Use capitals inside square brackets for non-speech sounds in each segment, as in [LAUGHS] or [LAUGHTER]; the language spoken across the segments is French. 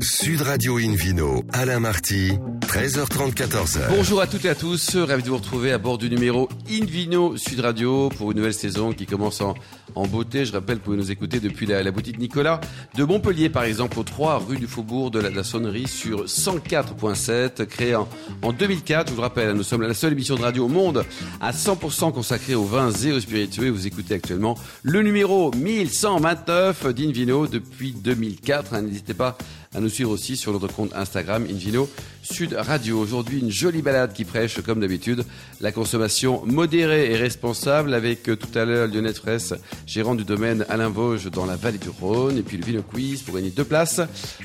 Sud Radio Invino, Alain Marty, 13h30, 14h. Bonjour à toutes et à tous, ravi de vous retrouver à bord du numéro Invino Sud Radio pour une nouvelle saison qui commence en, beauté. Je rappelle, vous pouvez nous écouter depuis la, la, boutique Nicolas de Montpellier, par exemple, au 3 rue du Faubourg de la, Sonnerie sur 104.7, créé en, en 2004. Je vous le rappelle, nous sommes la seule émission de radio au monde à 100% consacrée aux vins et aux spiritueux. Vous écoutez actuellement le numéro 1129 d'Invino depuis 2004. N'hésitez pas à nous suivre aussi sur notre compte Instagram Invino Sud Radio. Aujourd'hui, une jolie balade qui prêche, comme d'habitude, la consommation modérée et responsable avec tout à l'heure Lionette Fraisse, gérant du domaine Alain Vosges dans la vallée du Rhône, et puis le Vino Quiz pour gagner deux places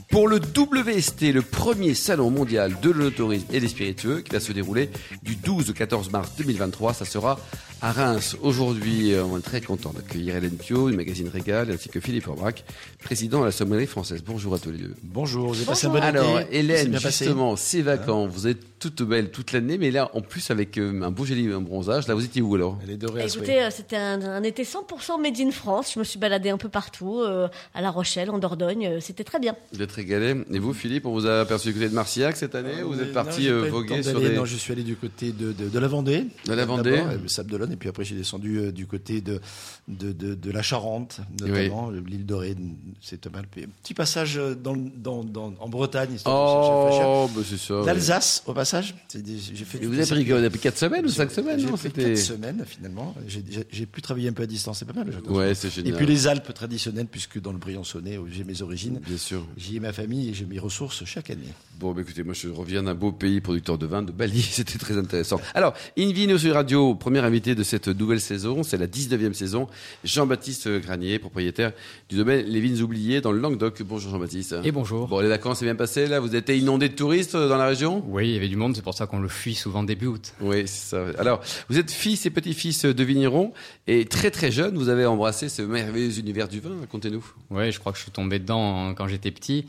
pour le WST, le premier salon mondial de l'autorisme et des spiritueux qui va se dérouler du 12 au 14 mars 2023. Ça sera à Reims. Aujourd'hui, on est très content d'accueillir Hélène Pio du magazine Régal ainsi que Philippe Aubrac, président de la sommellerie française. Bonjour à tous les deux. Bonjour, vous avez passé un bon Alors, été Hélène, justement, c'est vacants. Vous êtes toute belle toute l'année, mais là, en plus, avec euh, un beau joli un bronzage. Là, vous étiez où alors? Elle est dorée à Écoutez, euh, c'était un, un, été 100% made in France. Je me suis baladée un peu partout, euh, à La Rochelle, en Dordogne. Euh, C'était très bien. Vous êtes régalé. Et vous, Philippe, on vous a aperçu du côté de Marcillac cette année ou Vous êtes parti non, euh, voguer sur des... Non, je suis allé du côté de, de, de la Vendée. De la Vendée. Le Sable d'Olonne, et puis après j'ai descendu euh, du côté de, de, de, de la Charente, notamment l'île Dorée. C'est pas mal. Petit passage euh, dans, dans, dans, en Bretagne. Oh, bah c'est ça. ouais. L'Alsace, au passage. C'est des- J'ai fait Et vous avez pris quoi depuis 4 semaines ou 5 semaines J'ai non, pris C'était. 4 semaines finalement. J'ai- pu travailler un peu à distance, c'est pas mal. Ouais, c'est Et puis les Alpes traditionnelles, puisque dans le Briançonnais, où j'ai mes origines, Bien sûr. j'y ai ma famille et j'ai mes ressources chaque année. Bon, bah, écoutez, moi je reviens d'un beau pays producteur de vin, de Bali, [LAUGHS] c'était très intéressant. Alors, Invino sur Radio, premier invité de cette nouvelle saison, c'est la 19e saison, Jean-Baptiste Granier, propriétaire du domaine Les Vignes Oubliées dans le Languedoc. Bonjour Jean-Baptiste. Et bonjour. Bon, les vacances c'est bien passé là? Vous été inondé de touristes euh, dans la région? Oui, il y avait du monde, c'est pour ça qu'on le fuit souvent début août. Oui, c'est ça. Alors, vous êtes fils et petit-fils de vignerons et très très jeune, vous avez embrassé ce merveilleux univers du vin. Racontez-nous. Oui, je crois que je suis tombé dedans hein, quand j'étais petit.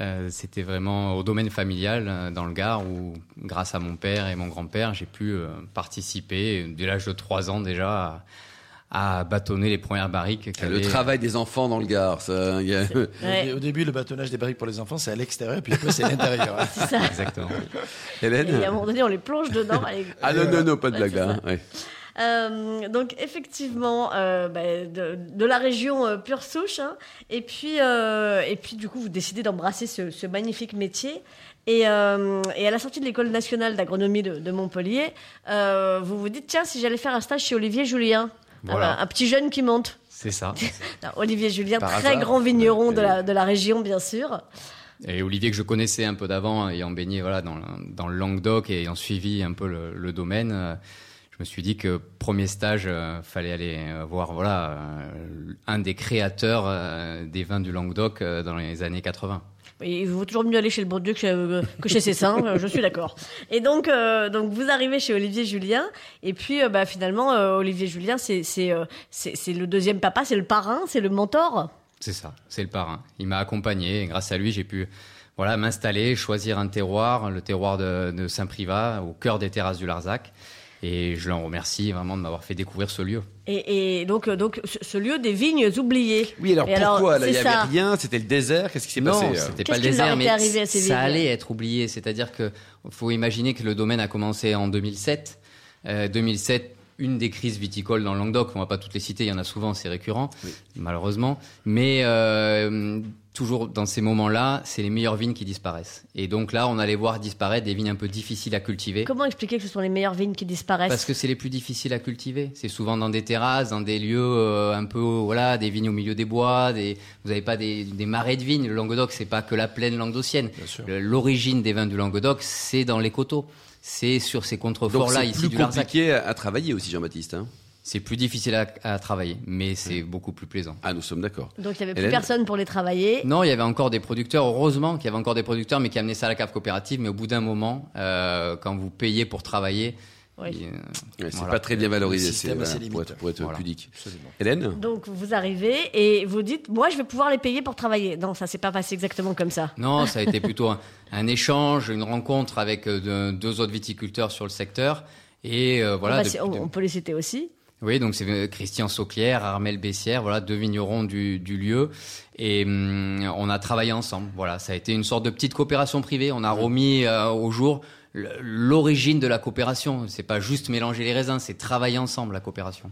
Euh, C'était vraiment au domaine familial euh, dans le Gard où, grâce à mon père et mon grand-père, j'ai pu euh, participer dès l'âge de 3 ans déjà à, à bâtonner les premières barriques. Le travail des enfants dans le Gard, ça. il y a- Ouais. Au, au début, le bâtonnage des barriques pour les enfants, c'est à l'extérieur, puis après, c'est à l'intérieur. hein. [LAUGHS] C'est ça. Exactement. Hélène Et à un moment donné, on les plonge dedans. Ah non, non, non, pas de blague là. Euh, donc effectivement, euh, bah, de, de la région euh, pure souche, hein. et puis et puis du coup vous décidez d'embrasser ce, ce magnifique métier. Et, et à la sortie de l'école nationale d'agronomie de, de Montpellier, vous vous dites tiens si j'allais faire un stage chez Olivier Julien, Voilà. Ah bah, un petit jeune qui monte. C'est ça. [LAUGHS] Alors, Olivier Julien, Par très hasard. grand vigneron de la, de la région bien sûr. Et Olivier que je connaissais un peu d'avant, ayant baigné voilà, dans, le, dans le Languedoc et ayant suivi un peu le, le domaine, me suis dit que premier stage, euh, fallait aller euh, voir voilà euh, un des créateurs euh, des vins du Languedoc dans les années 80. Il vaut toujours mieux aller chez le bon Dieu que chez, euh, que chez ses euh, je suis d'accord. Et donc, euh, donc vous arrivez chez Olivier Julien, et puis euh, bah, finalement, Olivier Julien, c'est c'est c'est c'est le deuxième papa, c'est le parrain, c'est le mentor. C'est ça, c'est le parrain. Il m'a accompagné et grâce à lui, j'ai pu voilà m'installer, choisir un terroir, le terroir de, de Saint-Privat, au cœur des terrasses du Larzac. Et je l'en remercie vraiment de m'avoir fait découvrir ce lieu. Et, et donc, euh, donc ce, lieu des vignes oubliées. Oui, alors Et pourquoi là, Il n'y avait ça. rien, c'était le désert. Qu'est-ce qui s'est non, passé euh c'était pas le désert, mais arrivé à ces vignes ça allait être oublié. C'est-à-dire que faut imaginer que le domaine a commencé en 2007. Euh, 2007, une des crises viticoles dans le Languedoc. On va pas toutes les citer, il y en a souvent, c'est récurrent, malheureusement. Mais euh, toujours dans ces moments-là, c'est les meilleures vignes qui disparaissent. Et donc là, on allait voir disparaître des vignes un peu difficiles à cultiver. Comment expliquer que ce sont les meilleures vignes qui disparaissent? Parce que c'est les plus difficiles à cultiver. C'est souvent dans des terrasses, dans des lieux euh, un peu, voilà, des vignes au milieu des bois. Des, vous n'avez pas des, des marais de vignes. Le Languedoc, c'est pas que la plaine languedocienne. L'origine des vins du Languedoc, c'est dans les coteaux. C'est sur ces Donc contreforts-là c'est ici plus du Larzac. compliqué à, à travailler aussi, Jean-Baptiste. hein? C'est plus difficile à, à travailler, mais c'est beaucoup plus plaisant. ah, nous sommes d'accord. Donc il n'y avait plus Hélène personne pour les travailler. Non, il y avait encore des producteurs. Heureusement qu'il y avait encore des producteurs, mais qui amenaient ça à la cave coopérative. Mais au bout d'un moment, euh, quand vous payez pour travailler, Oui. euh, Ouais, c'est Voilà. pas très bien valorisé, Le système c'est- a ses voilà, pour limites. être, pour être Voilà. pudique. Absolument. Hélène Donc vous arrivez et vous dites, moi je vais pouvoir les payer pour travailler. Non, ça s'est pas passé exactement comme ça. Non, ça a été [LAUGHS] plutôt un, un échange, une rencontre avec euh, de- deux autres viticulteurs sur le secteur. Et euh, voilà. depuis- on- on peut les citer aussi. Oui, donc c'est Christian Sauclière, Armel Bessière, voilà, deux vignerons du, du lieu. Et hum, on a travaillé ensemble. Voilà, ça a été une sorte de petite coopération privée. On a remis euh, au jour l'origine de la coopération. C'est pas juste mélanger les raisins, c'est travailler ensemble la coopération.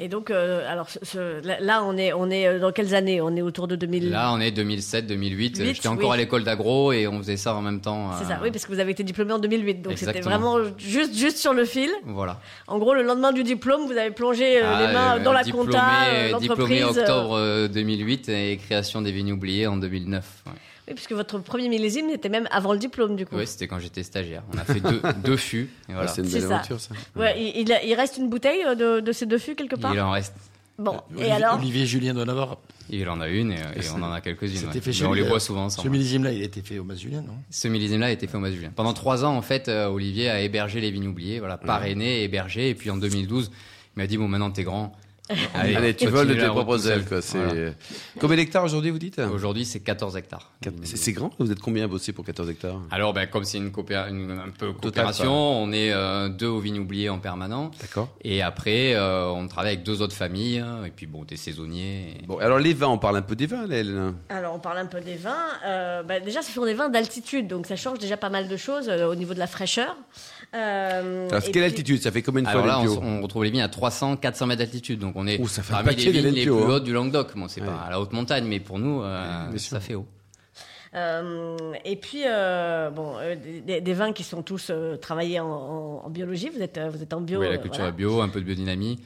Et donc, euh, alors ce, là, on est, on est euh, dans quelles années? On est autour de 2000. Là, on est 2007, 2008. J'étais encore à l'école d'agro et on faisait ça en même temps. C'est ça, euh, oui, parce que vous avez été diplômé en 2008, donc c'était vraiment juste, juste sur le fil. Voilà. En gros, le lendemain du diplôme, vous avez plongé ah, les mains dans la compta, l'entreprise. Diplômé octobre 2008 et création des vignes oubliées en 2009. Ouais. Oui, puisque votre premier millésime était même avant le diplôme, du coup. Oui, c'était quand j'étais stagiaire. On a fait deux, [LAUGHS] deux fûts. voilà. c'est une belle aventure, ça. Ouais, il, il, reste une bouteille euh, de, de, ces deux fûts quelque part? Il en reste. Bon, euh, et alors? Olivier Julien doit en avoir. Il en a une et, on en a quelques-unes. Ouais. on les boit souvent ensemble. Ce millésime-là, il a été fait au Mas Julien, non? Ce millésime-là a été fait au Mas Julien. Pendant trois ans, en fait, euh, Olivier a hébergé les vignes oubliées, voilà, parrainé, hébergé, et puis en 2012, il m'a dit bon, maintenant t'es grand, Allez, tu voles de tes propres ailes. Quoi. Combien d'hectares aujourd'hui, vous dites? Aujourd'hui, c'est 14 hectares. C'est grand Vous êtes combien à bosser pour 14 hectares? Alors, ben, comme c'est une, un peu coopération, on est euh, deux au vignes oubliées en permanent. D'accord. Et après, euh, on travaille avec deux autres familles, hein, et puis bon, des saisonniers. Bon, alors les vins, on parle un peu des vins, là, Alors, on parle un peu des vins. Euh, bah, déjà, ce sont des vins d'altitude, donc ça change déjà pas mal de choses au niveau de la fraîcheur. Euh, Alors, quelle altitude Ça fait combien de fois là, on, retrouve les vignes à 300, 400 mètres d'altitude. Donc, on est ça fait parmi les vignes les plus hautes du Languedoc. Bon, c'est pas à la haute montagne, mais pour nous, euh, ça fait haut. Euh, et puis, euh, bon, euh, des, des, vins qui sont tous euh, travaillés en, en, biologie. Vous êtes, vous êtes en bio. Oui, la culture voilà. bio, un peu de biodynamie.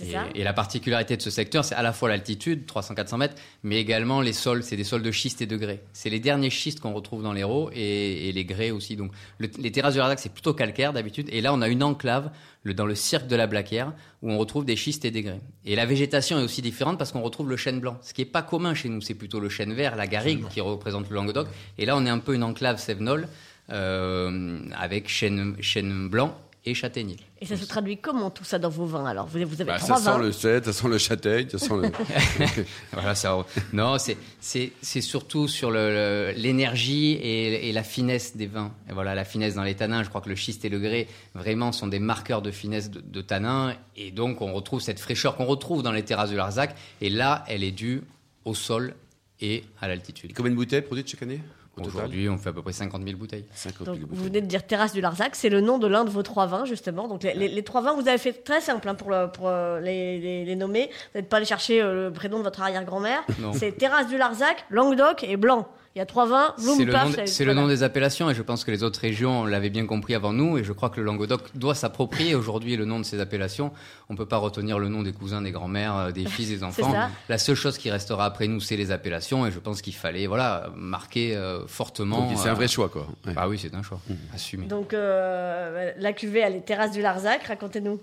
Et, et, la particularité de ce secteur, c'est à la fois l'altitude, 300-400 mètres, mais également les sols. C'est des sols de schiste et de grès. C'est les derniers schistes qu'on retrouve dans l'Hérault et, et, les grès aussi. Donc, le, les terrasses du Larzac, c'est plutôt calcaire d'habitude. Et là, on a une enclave le, dans le cirque de la Blaquière où on retrouve des schistes et des grès. Et la végétation est aussi différente parce qu'on retrouve le chêne blanc. Ce qui est pas commun chez nous, c'est plutôt le chêne vert, la garrigue qui représente le Languedoc. Et là, on est un peu une enclave sévenole euh, avec chêne, chêne blanc et châtaignier. Et ça se traduit comment tout ça dans vos vins Alors? Vous, vous avez bah, trois ça vins. sent le cèdre, ça sent le châtaigne, ça sent le. [LAUGHS] [LAUGHS] voilà, ça, non, c'est c'est surtout sur l'énergie et, et, la finesse des vins. Et voilà, la finesse dans les tanins. Je crois que le schiste et le grès vraiment sont des marqueurs de finesse de, de tanins, et donc on retrouve cette fraîcheur qu'on retrouve dans les terrasses du Larzac. Et là, elle est due au sol et à l'altitude. Combien de bouteilles produites chaque année? Aujourd'hui, on fait à peu près 50 000 bouteilles. 50 Donc, 000 vous venez de dire Terrasse du Larzac, c'est le nom de l'un de vos trois vins, justement. Donc, les, les, les, trois vins, vous avez fait très simple hein, pour, le, pour euh, les, les, les, nommer. Vous n'êtes pas allé chercher euh, le prénom de votre arrière-grand-mère. C'est Terrasse du Larzac, Languedoc et Blanc. Il y a trois vins, C'est le, nom, c'est le nom des appellations et je pense que les autres régions l'avaient bien compris avant nous et je crois que le Languedoc doit s'approprier aujourd'hui le nom de ces appellations. On ne peut pas retenir le nom des cousins, des grands-mères, euh, des fils, des [LAUGHS] enfants. La seule chose qui restera après nous, c'est les appellations et je pense qu'il fallait voilà, marquer euh, fortement. Donc, c'est un vrai choix quoi. Ouais. Ah oui, c'est un choix, mmh. assumé. Donc euh, la cuvée, elle est Terrasse du Larzac, racontez-nous.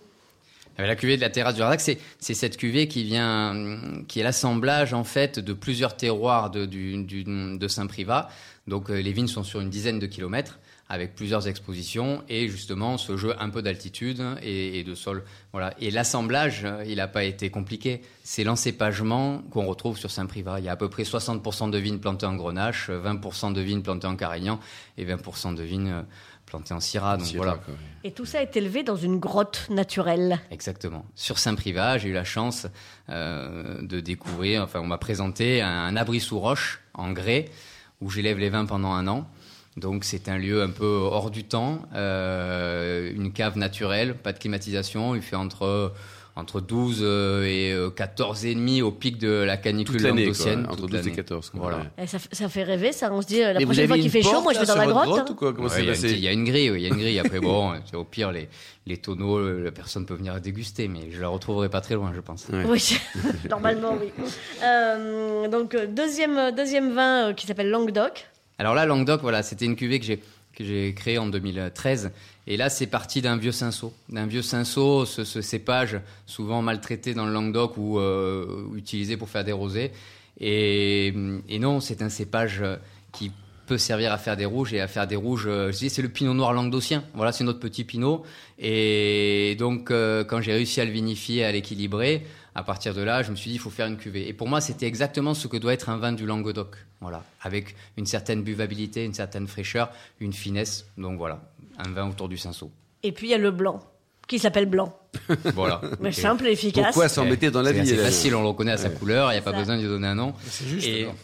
La cuvée de la terrasse du Larzac, c'est cette cuvée qui vient, qui est l'assemblage en fait de plusieurs terroirs de, du, du, de Saint-Privat. Donc euh, les vignes sont sur une dizaine de kilomètres avec plusieurs expositions et justement ce jeu un peu d'altitude et, de sol. Voilà. Et l'assemblage, euh, il n'a pas été compliqué. C'est l'encépagement qu'on retrouve sur Saint-Privat. Il y a à peu près 60% de vignes plantées en Grenache, 20% de vignes plantées en Carignan et 20% de vignes planté en Syrah. Donc voilà. Quoi. Et tout ça est élevé dans une grotte naturelle. Exactement. Sur Saint-Privat, j'ai eu la chance euh, de découvrir, enfin on m'a présenté un, un, abri sous roche en grès où j'élève les vins pendant un an. Donc c'est un lieu un peu hors du temps, euh, une cave naturelle, pas de climatisation, il fait entre entre 12 et 14 et demi au pic de la canicule languedocienne. Entre 12 et 14. Quoi. Voilà. Et ça, ça, fait rêver, ça. On se dit, la Mais prochaine fois qu'il fait chaud, moi je vais dans la grotte. grotte hein. ou quoi? Comment ouais, il, y y a une grille, il y a une grille. Après, [LAUGHS] bon, au pire, les, les tonneaux, la personne peut venir déguster, mais je la retrouverai pas très loin, je pense. Ouais. Oui, [LAUGHS] normalement, oui. Euh, donc, deuxième, deuxième vin qui s'appelle Languedoc. Alors là, Languedoc, voilà, c'était une cuvée que j'ai que j'ai créée en 2013 et là, c'est parti d'un vieux cinceau. D'un vieux cinceau, ce, cépage souvent maltraité dans le Languedoc ou euh, utilisé pour faire des rosés. Et, et non, c'est un cépage qui peut servir à faire des rouges et à faire des rouges. Je dis, c'est le pinot noir languedocien. Voilà, c'est notre petit pinot. Et donc, euh, quand j'ai réussi à le vinifier, à l'équilibrer, à partir de là, je me suis dit, il faut faire une cuvée. Et pour moi, c'était exactement ce que doit être un vin du Languedoc. Voilà, avec une certaine buvabilité, une certaine fraîcheur, une finesse. Donc voilà, un vin autour du cinceau. Et puis il y a le blanc. qui s'appelle blanc. [LAUGHS] voilà. Mais simple et efficace. Pourquoi s'embêter dans la C'est vie Hélène facile, on le reconnaît à sa couleur, il n'y a pas Ça. besoin de lui donner un nom. C'est juste. Et... [LAUGHS]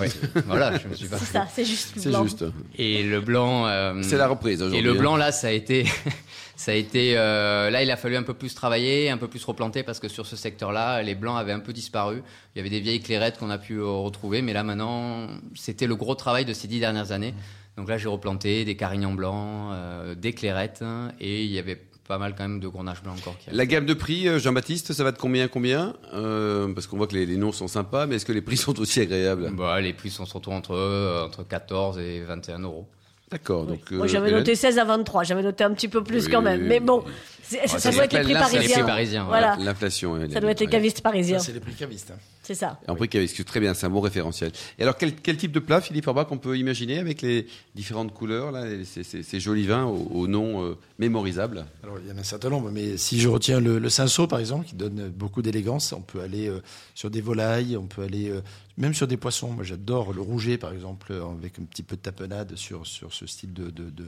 Ouais, voilà, je me suis pas. C'est ça, c'est juste C'est juste. Et le blanc. euh, C'est la reprise aujourd'hui. Et le hein. blanc là, ça a été, [LAUGHS] ça a été. euh, là, il a fallu un peu plus travailler, un peu plus replanter parce que sur ce secteur-là, les blancs avaient un peu disparu. Il y avait des vieilles clairettes qu'on a pu euh, retrouver, mais là maintenant, c'était le gros travail de ces dix dernières années. Donc là, j'ai replanté des carignans blancs, euh, des clairettes, hein, et il y avait pas mal quand même de grenache blanc encore. Qui La gamme de prix, euh, Jean-Baptiste, ça va de combien à combien? Euh, Parce qu'on voit que les, les noms sont sympas, mais est-ce que les prix sont aussi agréables? Bah, les prix sont surtout entre, euh, entre 14 et 21 euros. D'accord. Oui. Donc, Moi, euh, j'avais Hélène noté 16 à 23. J'avais noté un petit peu plus Oui, quand même. oui, Mais bon, c'est- ça, ça doit être les prix là, c'est les parisiens. prix parisiens, Voilà. L'inflation. Ça doit être les cavistes parisiens. C'est les prix cavistes. C'est ça. En prix caviste, très bien, c'est un bon référentiel. Et alors, quel, quel type de plat, Philippe Orbach, on peut imaginer avec les différentes couleurs, là, ces, ces- ces jolis vins au, au nom euh, mémorisable? Alors, il y en a un certain nombre, mais si je retiens le, le cinceau, par exemple, qui donne beaucoup d'élégance, on peut aller euh, sur des volailles, on peut aller euh, même sur des poissons. Moi, j'adore le rouget, par exemple, euh, avec un petit peu de tapenade sur, sur ce style de, de, de,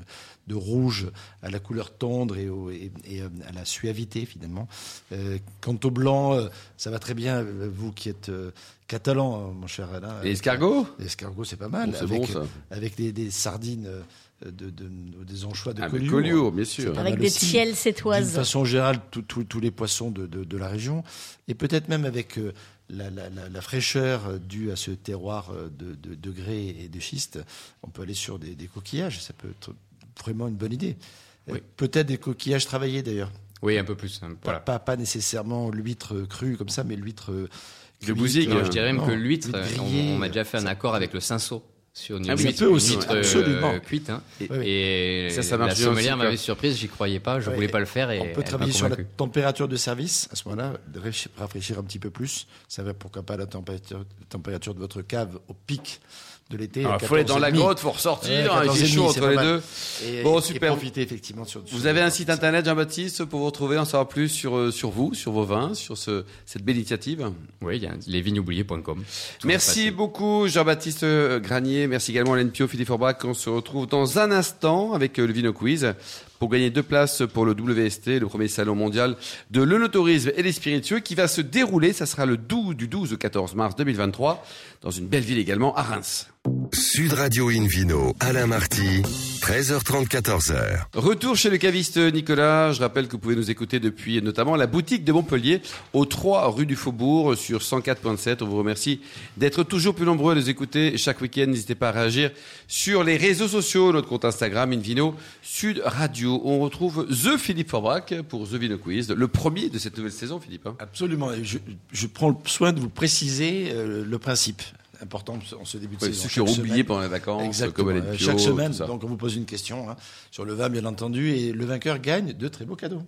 de rouge à la couleur tendre et, au- et, et, à la suavité, finalement. Euh, quant au blanc, ça va très bien, vous qui êtes euh, catalan, hein, mon cher Alain. Et escargot? L'escargot, c'est pas mal. Bon, C'est avec, bon, ça. avec des, des sardines, euh, de, de- des anchois de Ah, Collioure. Collioure, bien sûr. Avec des tiels sétoises. façon générale, tous- les poissons de, de- de la région, et peut-être même avec euh, la, la- la- la fraîcheur euh, due à ce terroir euh, de, de, de grès et de schiste, on peut aller sur des, des coquillages. Ça peut être vraiment une bonne idée. Euh, Oui. Peut-être des coquillages travaillés d'ailleurs. Oui, un peu plus. hein, Pas-. Pas, pas nécessairement l'huître crue comme ça, mais l'huître euh, Bouzigues, euh, je dirais même non, que l'huître, l'huître on, grillée, on a déjà fait un accord avec le cinceau sur une Ah oui, huître, aussi, huître, euh, absolument. cuite. hein. Et- Oui. Et Ça, ça la sommelière m'avait surprise, j'y croyais pas, je Ouais, voulais pas le faire et On peut travailler sur la température de service à ce moment-là, rafraîchir- rafraîchir un petit peu plus. Ça va pourquoi pas la température, la température de votre cave au pic de l'été. À il faut aller dans la 14,5. grotte, faut ressortir, Ouais, il fait 14,5, chaud entre les deux. Et, Bon, et super. profiter effectivement sur. Vous avez un site internet, Jean-Baptiste, pour vous retrouver, en savoir plus sur, euh, sur vous, sur vos vins, sur ce, cette belle initiative Oui, il y a lesvigneoubliés.com. Tout Merci beaucoup Jean-Baptiste euh, Granier, merci également Hélène Pio, Philippe Forbach. On se retrouve dans un instant avec euh, le Vino Quiz pour gagner deux places pour le WST, le premier salon mondial de l'œnotourisme et des spiritueux qui va se dérouler, ça sera le 12, du 12 au 14 mars 2023 dans une belle ville également à Reims. Sud Radio Invino, Alain Marty, 13h30, 14h. Retour chez le caviste Nicolas. Je rappelle que vous pouvez nous écouter depuis notamment la boutique de Montpellier, au 3 rue du Faubourg, sur 104.7. On vous remercie d'être toujours plus nombreux à nous écouter chaque week-end. N'hésitez pas à réagir sur les réseaux sociaux, notre compte Instagram, Invino Sud Radio. On retrouve The Philippe Forbach pour The Vino Quiz, le premier de cette nouvelle saison, Philippe. hein. Absolument. Et Je, je prends le soin de vous préciser euh, le principe important en ce début de Ouais, saison. ceux qui ont oublié pendant les vacances, Exactement. comme Chaque semaine, donc on vous pose une question hein, sur le vin, bien entendu, et le vainqueur gagne de très beaux cadeaux.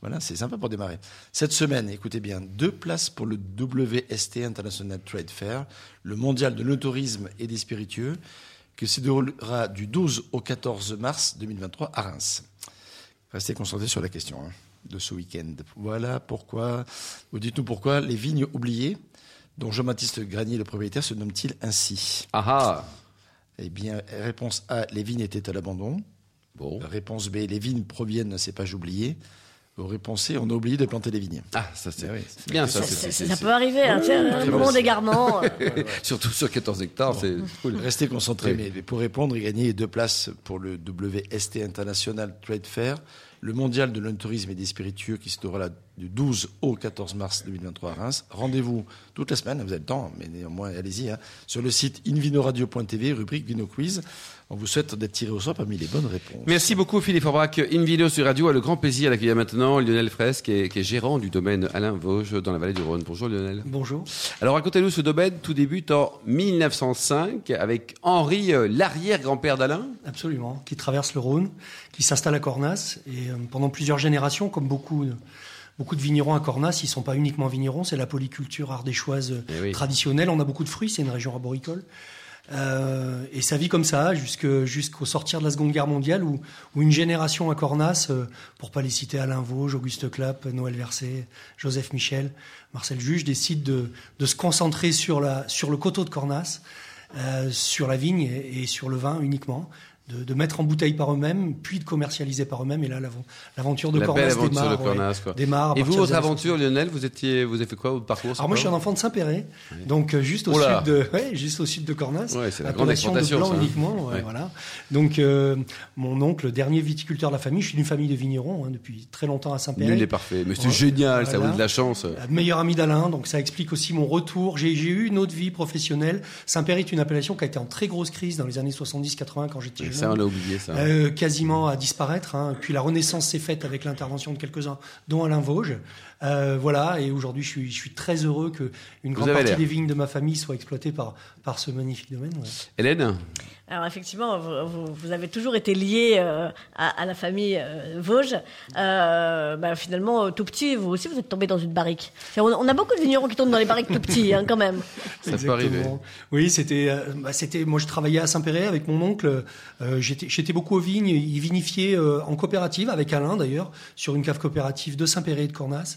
Voilà, c'est sympa pour démarrer. Cette semaine, écoutez bien, deux places pour le WST International Trade Fair, le mondial de l'autorisme et des spiritueux, qui se déroulera du 12 au 14 mars 2023 à Reims. Restez concentrés sur la question hein, de ce week-end. Voilà pourquoi, ou dites-nous pourquoi les vignes oubliées, dont Jean-Baptiste Granier, le propriétaire, se nomme-t-il ainsi Ah ah eh bien, réponse A, les vignes étaient à l'abandon. Bon. Réponse B, les vignes proviennent de cépages oubliés. Ou réponse C, on a oublié de planter les vignes. Ah, ça c'est oui. c'est bien ça. Ça, peut arriver, hein, tiens, un bon. d'égarement. euh, [LAUGHS] Surtout sur 14 hectares, c'est cool. Restez concentrés, Oui. mais pour répondre et gagner deux places pour le WST International Trade Fair, le mondial de l'entourisme et des spiritueux qui se déroulera du 12 au 14 mars 2023 à Reims. Rendez-vous toute la semaine, vous avez le temps, mais néanmoins, allez-y, hein, sur le site invinoradio.tv, rubrique Vino Quiz. On vous souhaite d'être tiré au sort parmi les bonnes réponses. Merci beaucoup Philippe Forbach. Invino sur Radio a le grand plaisir d'accueillir maintenant Lionel Fraisse, qui est, qui est gérant du domaine Alain Vosges dans la vallée du Rhône. Bonjour Lionel. Bonjour. Alors racontez-nous ce domaine, tout débute en 1905 avec Henri, euh, l'arrière-grand-père d'Alain. Absolument. Qui traverse le Rhône, qui s'installe à Cornas. Et euh, pendant plusieurs générations, comme beaucoup, de- beaucoup de vignerons à Cornas, ils ne sont pas uniquement vignerons, c'est la polyculture ardéchoise Eh oui. traditionnelle. On a beaucoup de fruits, c'est une région arboricole. Euh, et ça vit comme ça jusqu'au sortir de la Seconde Guerre mondiale où, où une génération à Cornas, euh, pour pas les citer Alain Vosges, Auguste Clapp, Noël Verset, Joseph Michel, Marcel Juge, décide de, de se concentrer sur, la, sur le coteau de Cornas, euh, sur la vigne et, et sur le vin uniquement, de, de mettre en bouteille par eux-mêmes, puis de commercialiser par eux-mêmes. Et là, l'av- l'aventure de La Cornas aventure démarre. de ouais, Cornas, quoi. démarre Et vous, votre aventure, Lionel, vous étiez, vous avez fait quoi, votre parcours alors moi, je suis un enfant de Saint-Péret, donc euh, juste au sud de, ouais, juste au sud de Cornas. Ouais, c'est la grande exportation, de blanc ça, hein. uniquement, ouais, Ouais. voilà. Donc euh, mon oncle, le dernier viticulteur de la famille, je suis d'une famille de vignerons hein, depuis très longtemps à Saint-Péret. Nul parfait. Mais c'est Ouais. génial, ça vous de la chance. Euh, Meilleur ami d'Alain, donc ça explique aussi mon retour. J'ai j'ai eu une autre vie professionnelle. Saint-Péret est une appellation qui a été en très grosse crise dans les années 70-80 quand j'étais jeune. On a oublié ça. Euh, quasiment à disparaître. Hein. Puis la renaissance s'est faite avec l'intervention de quelques-uns, dont Alain Vosges. Euh, voilà, et aujourd'hui, je suis, je suis très heureux que une grande partie des vignes de ma famille soient exploitées par, par ce magnifique domaine. ouais. Hélène? Alors effectivement, vous, avez toujours été lié euh, à, à la famille euh, Vosges. Euh, bah, finalement, tout petit, vous aussi, vous êtes tombé dans une barrique. On, on a beaucoup de vignerons qui tombent dans les barriques tout petits, hein, quand même. [LAUGHS] Ça peut arriver. Oui, c'était, euh, bah, c'était. Moi, je travaillais à Saint-Péret avec mon oncle. Euh, j'étais, j'étais beaucoup aux vignes. Il vinifiait euh, en coopérative avec Alain d'ailleurs sur une cave coopérative de Saint-Péret et de Cornas.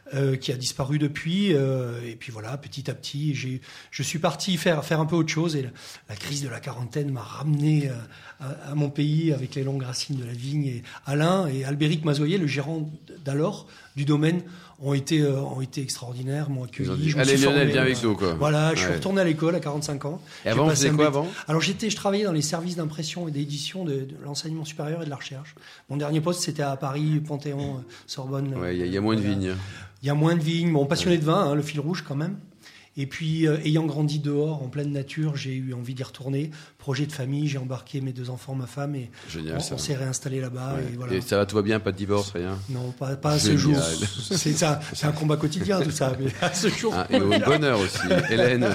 euh, qui a disparu depuis, euh, et puis voilà, petit à petit, j'ai, je suis parti faire faire un peu autre chose, et la, la crise de la quarantaine m'a ramené euh, à, à mon pays avec les longues racines de la vigne. Et Alain et Albéric Mazoyer, le gérant d'alors du domaine, ont été ont été extraordinaires, m'ont accueilli. je Allez, Lionel, viens avec nous, quoi. Voilà, je suis retourné à l'école à 45 ans. Et avant, vous quoi avant? Alors j'étais, je travaillais dans les services d'impression et d'édition de, de l'enseignement supérieur et de la recherche. Mon dernier poste, c'était à Paris, Panthéon, Sorbonne. Ouais, il y y, a moins de vignes. Il y a moins de vignes, bon, passionné de vin, hein, le fil rouge quand même. Et puis, euh, ayant grandi dehors, en pleine nature, j'ai eu envie d'y retourner. Projet de famille, j'ai embarqué mes deux enfants, ma femme, et Génial, on, s'est réinstallé là-bas. Ouais. Et voilà. Et ça va, tout va bien, pas de divorce, rien? Non, pas, pas à ce jour. C'est ça, c'est un combat quotidien tout ça, mais à ce jour. Ah, et au bonheur aussi. [LAUGHS] Hélène,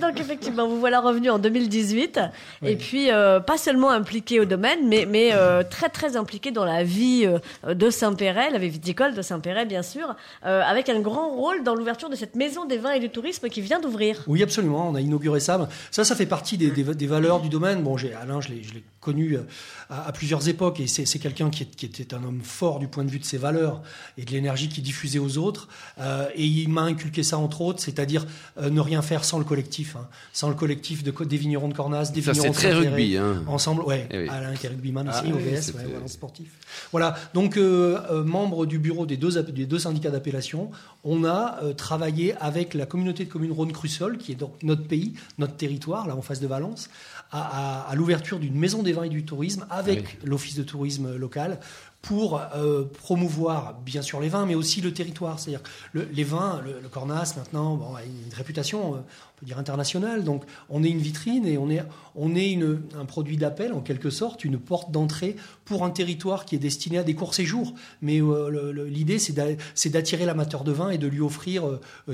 Donc effectivement, vous voilà revenu en 2018 et puis euh, pas seulement impliqué au domaine, mais, mais euh, très très impliqué dans la vie euh, de Saint-Péret, la vie viticole de Saint-Péret bien sûr, euh, avec un grand rôle dans l'ouverture de cette maison des vins et du tourisme qui vient d'ouvrir. Oui, absolument. On a inauguré ça. Ça, ça fait partie des, des- des valeurs du domaine. Bon, j'ai, Alain, je l'ai, connu euh, à, à plusieurs époques et c'est, quelqu'un qui, était un homme fort du point de vue de ses valeurs et de l'énergie qu'il diffusait aux autres. Euh, et il m'a inculqué ça entre autres, c'est-à-dire euh, ne rien faire sans le collectif, hein. sans le collectif de, des vignerons de Cornas, des ça vignerons de très rugby. Hein. Ensemble, ouais. Eh oui. Alain qui est rugbyman Ah aussi, oui, OVS, c'était- ouais, voilà, sportif. Voilà. Donc, euh, euh, membre du bureau des deux, des deux syndicats d'appellation, on a euh, travaillé avec la communauté de communes Rhône-Crussol, qui est donc notre pays, notre territoire, là en face de Valence, à, à- à l'ouverture d'une maison des vins et du tourisme avec l'office de tourisme local pour euh, promouvoir bien sûr les vins, mais aussi le territoire. C'est-à-dire les vins, le, Cornas maintenant a une réputation, euh, on peut dire internationale. Donc on est une vitrine et on est, on est un produit d'appel en quelque sorte, une porte d'entrée pour un territoire qui est destiné à des courts séjours. Mais euh, l'idée c'est d'a- c'est d'attirer l'amateur de vin et de lui offrir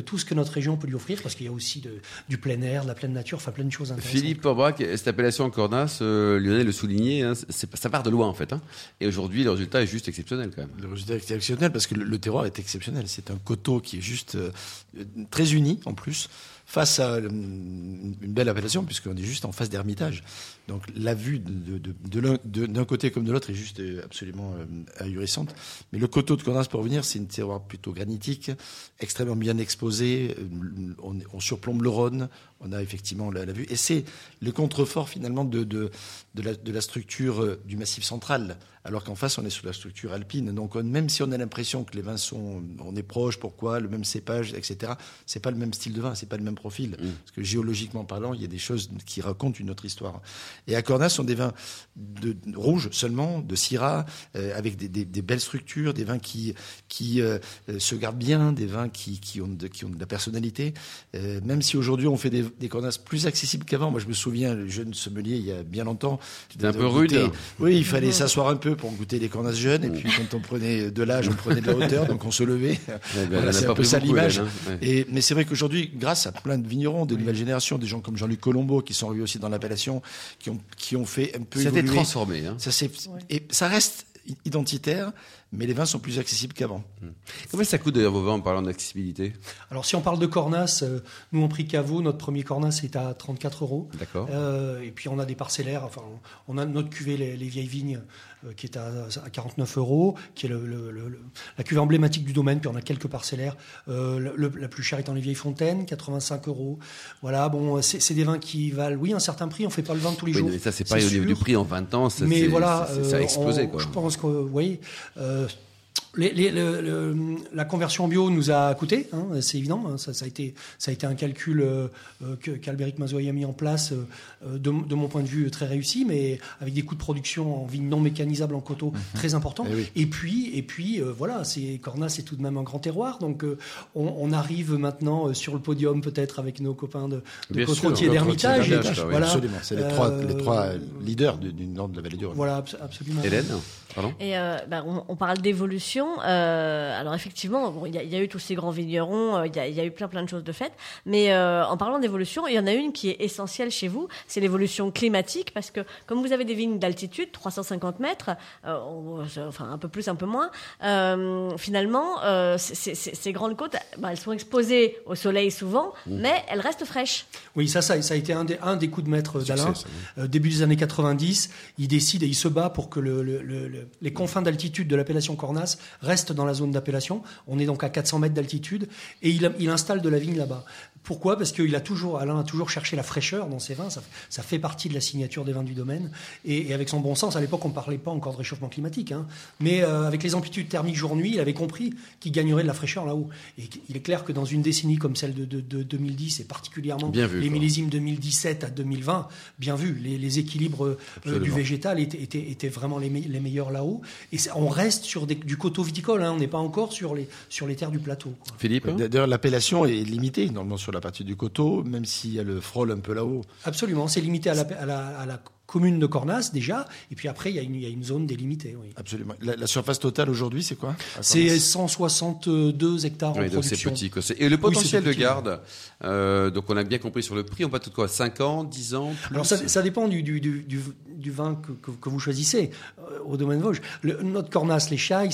tout ce que notre région peut lui offrir, parce qu'il y a aussi du plein air, de la pleine nature, enfin plein de choses intéressantes. Philippe Porbrac, cette appellation Cornas, Lionel le soulignait, hein, ça part de loin en fait. hein. Et aujourd'hui, le résultat est juste exceptionnel quand même. Le résultat est exceptionnel parce que le, terroir est exceptionnel. C'est un coteau qui est juste euh, très uni en plus face à euh, une belle appellation puisqu'on est juste en face d'Hermitage. Donc la vue de, de- de d'un côté comme de l'autre est juste euh, absolument euh, ahurissante. Mais le coteau de Cornas pour revenir, c'est une terroir plutôt granitique, extrêmement bien exposé. On, surplombe le Rhône, on a effectivement la, vue. Et c'est le contrefort finalement de, la, structure du massif central, alors qu'en face on est sur la structure alpine. Donc on- même si on a l'impression que les vins sont, on est proche, pourquoi, le même cépage, etc. C'est pas le même style de vin, c'est pas le même profil. Parce que géologiquement parlant, il y a des choses qui racontent une autre histoire. Et à Cornas, sont des vins de, de- rouges seulement, de Syrah, euh, avec des, des- des belles structures, des vins qui, qui euh, euh, se gardent bien, des vins qui, qui, ont, de, qui ont de la personnalité. Euh, même si aujourd'hui on fait des, des Cornas plus accessibles qu'avant. Moi, je me souviens, le jeune sommelier, il y a bien longtemps. C'était un peu goûter- rude. Oui, il fallait s'asseoir un peu pour goûter les Cornas jeunes. Et puis quand on prenait de l'âge, on prenait de la hauteur, donc on se levait. [LAUGHS] Ben, Voilà, c'est pas un peu ça l'image. Hein. Ouais. Et, mais c'est vrai qu'aujourd'hui, grâce à plein de vignerons, des nouvelles générations, des gens comme Jean-Luc Colombo qui sont arrivés aussi dans l'appellation, qui ont, qui ont fait un peu Ça a été transformé. Hein. Ça, c'est- et ça reste identitaire, mais les vins sont plus accessibles qu'avant. Combien ça coûte d'ailleurs vos vins en parlant d'accessibilité? Alors si on parle de Cornas, euh, nous on prix caveau, notre premier Cornas est à 34 euros. D'accord. Euh, et puis on a des parcellaires, enfin on a notre cuvée les, les vieilles vignes euh, qui est à, à 49 euros, qui est le, le- le- le- la cuvée emblématique du domaine, puis on a quelques parcellaires. Euh, la plus chère étant les vieilles fontaines, 85 euros. Voilà, bon, c'est des vins qui valent, oui, un certain prix, on fait pas le vin tous les Oui, jours. mais ça c'est pareil au niveau du prix en 20 ans, ça, Mais voilà, ça a explosé on- quoi. Je pense que, oui, euh, euh, les- les- le- le- la conversion bio nous a coûté, hein, c'est évident. hein, ça, ça a été, ça a été un calcul euh, euh, que qu'Albéric Mazoy a mis en place, euh, euh, de, de mon point de vue, très réussi, mais avec des coûts de production en vigne non mécanisable en coteau très importants. Eh oui. Et puis, et puis, euh, voilà, Cornas, c'est tout de même un grand terroir, donc euh, on, on arrive maintenant sur le podium peut-être avec nos copains de, de Côte-Rôtier d'Hermitage. Côte-Rôtier et- d'Hermitage, oui, voilà, Absolument, c'est les, Euh, trois, les trois leaders du, du nord de la vallée du Rhône. Voilà, abs- absolument. Hélène, pardon Et euh, bah, on, on parle d'évolution. Euh, alors effectivement, bon, il y, a- il y a eu tous ces grands vignerons, euh, il y, a, il y a eu plein plein de choses de faites. Mais euh, en parlant d'évolution, il y en a une qui est essentielle chez vous, c'est l'évolution climatique, parce que comme vous avez des vignes d'altitude, 350 mètres, euh, enfin un peu plus, un peu moins, euh, finalement, euh, ces- ces- ces ces grandes côtes, bah, elles sont exposées au soleil souvent, mais elles restent fraîches. Oui, ça, ça, ça a été un des, un des coups de maître d'Alain. Euh, début des années 90, il décide et il se bat pour que le- le- le- le- les confins d'altitude de l'appellation Cornas restent dans la zone d'appellation. On est donc à 400 mètres d'altitude et il, il installe de la vigne là-bas. Pourquoi? Parce qu'il a toujours, Alain a toujours cherché la fraîcheur dans ses vins. Ça, ça fait partie de la signature des vins du domaine. Et, et avec son bon sens, à l'époque, on parlait pas encore de réchauffement climatique. hein. Mais euh, avec les amplitudes thermiques jour-nuit, il avait compris qu'il gagnerait de la fraîcheur là-haut. Et il est clair que dans une décennie comme celle de, de- de 2010, et particulièrement Bien vu, les quoi. millésimes 2017 à 2020, bien vu, les, les équilibres euh, du végétal étaient, étaient- étaient vraiment les, me- les meilleurs là-haut. Et on reste sur des- du coteau viticole, hein, on n'est pas encore sur les, sur les terres du plateau. quoi. Philippe D'ailleurs, l'appellation est limitée normalement sur la partie du coteau, même s'il y a le frôle un peu là-haut. Absolument, c'est limité à la, commune de Cornas déjà, et puis après il y a une, il y a une zone délimitée. Oui. Absolument. La, la surface totale aujourd'hui, c'est quoi C'est Cornas 162 hectares en Oui, donc c'est production. petit. quoi. Et le potentiel de garde, euh, donc on a bien compris sur le prix, on va tout quoi 5 ans, 10 ans plus Alors ça, ça dépend du, du, du, du- du vin que, que- que vous choisissez euh, au domaine Vosges. Le- notre Cornas, les Chailles,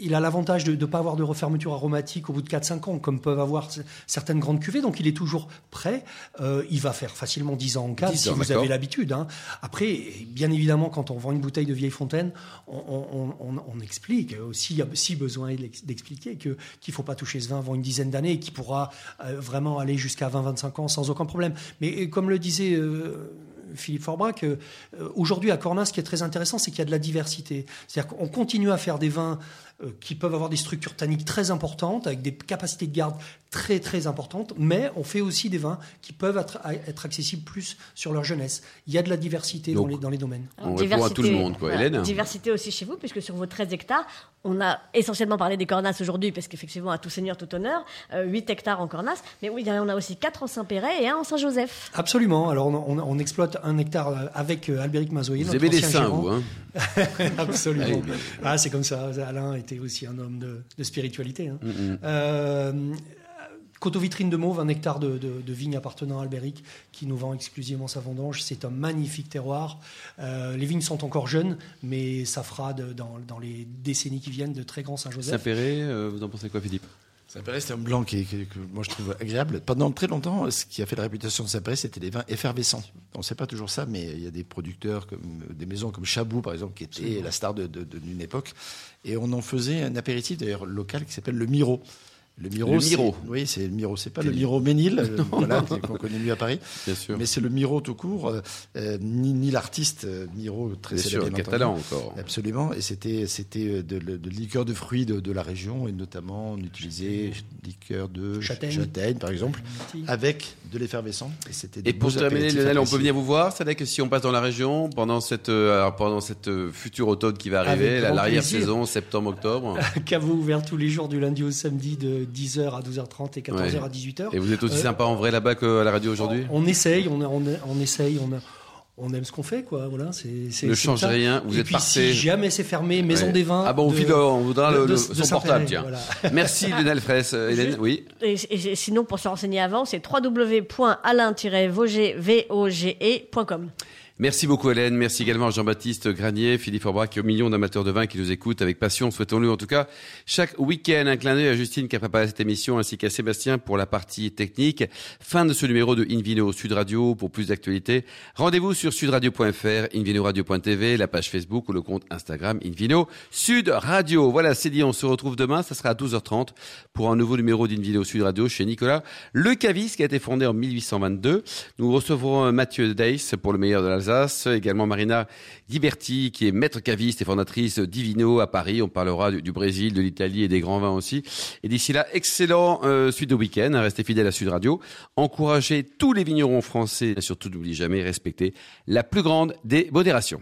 il a l'avantage de ne pas avoir de refermeture aromatique au bout de 4-5 ans, comme peuvent avoir certaines grandes cuvées. Donc il est toujours prêt. Euh, il va faire facilement 10 ans en cave 10 si vous avez l'habitude. hein. Après, bien évidemment, quand on vend une bouteille de vieille fontaine, on, on- on- on explique aussi, si besoin d'expliquer que qu'il faut pas toucher ce vin avant une dizaine d'années et qu'il pourra euh, vraiment aller jusqu'à 20-25 ans sans aucun problème. Mais euh, comme le disait euh, Philippe Forbrac, euh, euh, aujourd'hui à Cornas, ce qui est très intéressant, c'est qu'il y a de la diversité. C'est-à-dire qu'on continue à faire des vins euh, qui peuvent avoir des structures tanniques très importantes, avec des capacités de garde très très importantes, mais on fait aussi des vins qui peuvent être, être accessibles plus sur leur jeunesse. Il y a de la diversité dans les, dans les domaines. On répond à tout le monde, quoi. Hélène Diversité aussi chez vous, puisque sur vos 13 hectares, on a essentiellement parlé des cornasses aujourd'hui, parce qu'effectivement, à tout seigneur, tout honneur, euh, 8 hectares en cornasse. Mais oui, en a aussi 4 en Saint-Péret et un en Saint-Joseph. Absolument. Alors on, on- on exploite un hectare euh, avec euh, Albéric Mazoyer. Vous notre les ancien seins, vous, hein [LAUGHS] Absolument. Ah Ah, c'est comme ça. Alain était aussi un homme de, de spiritualité. hein. Mm, Euh, Coteau Vitrine de Mauve, un hectare de, de, de vignes appartenant à Albéric, qui nous vend exclusivement sa vendange. C'est un magnifique terroir. Euh, les vignes sont encore jeunes, mais ça fera de- dans, dans les décennies qui viennent de très grands Saint-Joseph. Saint-Péret, euh, vous en pensez quoi, Philippe? Saint-Péret, c'est un blanc qui, qui- que moi je trouve agréable. Pendant très longtemps, ce qui a fait la réputation de Saint-Péret, c'était les vins effervescents. On ne sait pas toujours ça, mais il y a des producteurs, comme, des maisons comme Chabou, par exemple, qui était la star de- de- de- d'une époque. Et on en faisait un apéritif, d'ailleurs, local, qui s'appelle le Miro. Le Miro, Le c'est- Miro. Oui, c'est le Miro. C'est pas le Miro Ménil, [LAUGHS] euh, voilà, qu'on connaît mieux à Paris. Bien sûr. Mais c'est le Miro tout court, euh, euh, ni, ni l'artiste euh, Miro, très Bien célèbre. sûr, catalan encore. Absolument, et c'était c'était de, de, de liqueur de fruits de, de la région, et notamment on utilisait liqueur de Châtaigne. par exemple, avec de l'effervescent. Et, c'était Et pour terminer, Lionel, on peut venir vous voir. C'est vrai que si on passe dans la région pendant cette, euh, pendant cette future automne qui va arriver, l'arrière-saison, septembre-octobre. [LAUGHS] Caveau ouvert tous les jours du lundi au samedi de 10h à 12h30 et 14h Ouais. à 18h. Et vous êtes aussi Euh, sympa en vrai là-bas qu'à la radio aujourd'hui? On essaye, on, on, on essaye, on, on aime ce qu'on fait, quoi. Voilà, c'est, c'est, Ne ça. rien, vous Et êtes puis, parfait. Si jamais c'est fermé, Maison Ouais. des Vins. Ah bon, on, de- on voudra le, de- le- de- son de portable, Saint-Péret, tiens. voilà. [LAUGHS] Merci Lionel Fraisse. Euh, Hélène, Juste- oui. Et, et- sinon, pour se renseigner avant, c'est www.alain-vauger.com. Merci beaucoup Hélène, merci également à Jean-Baptiste Granier, Philippe Aubrac et aux millions d'amateurs de vin qui nous écoutent avec passion. Souhaitons-le en tout cas chaque week-end. Un clin d'œil à Justine qui a préparé cette émission ainsi qu'à Sébastien pour la partie technique. Fin de ce numéro de Invino Sud Radio. Pour plus d'actualités, rendez-vous sur sudradio.fr, invinoradio.tv, la page Facebook ou le compte Instagram Invino Sud Radio. Voilà, c'est dit, on se retrouve demain, ça sera à 12h30 pour un nouveau numéro d'Invino Sud Radio chez Nicolas Le Cavis qui a été fondé en 1822. Nous recevrons Mathieu Deiss pour le meilleur de l'Alsace également Marina Ghiberti, qui est maître caviste et fondatrice Divino à Paris. On parlera du, Brésil, de l'Italie et des grands vins aussi. Et d'ici là, excellent euh, suite de week-end. Restez fidèles à Sud Radio. Encouragez tous les vignerons français et surtout n'oubliez jamais respecter la plus grande des modérations.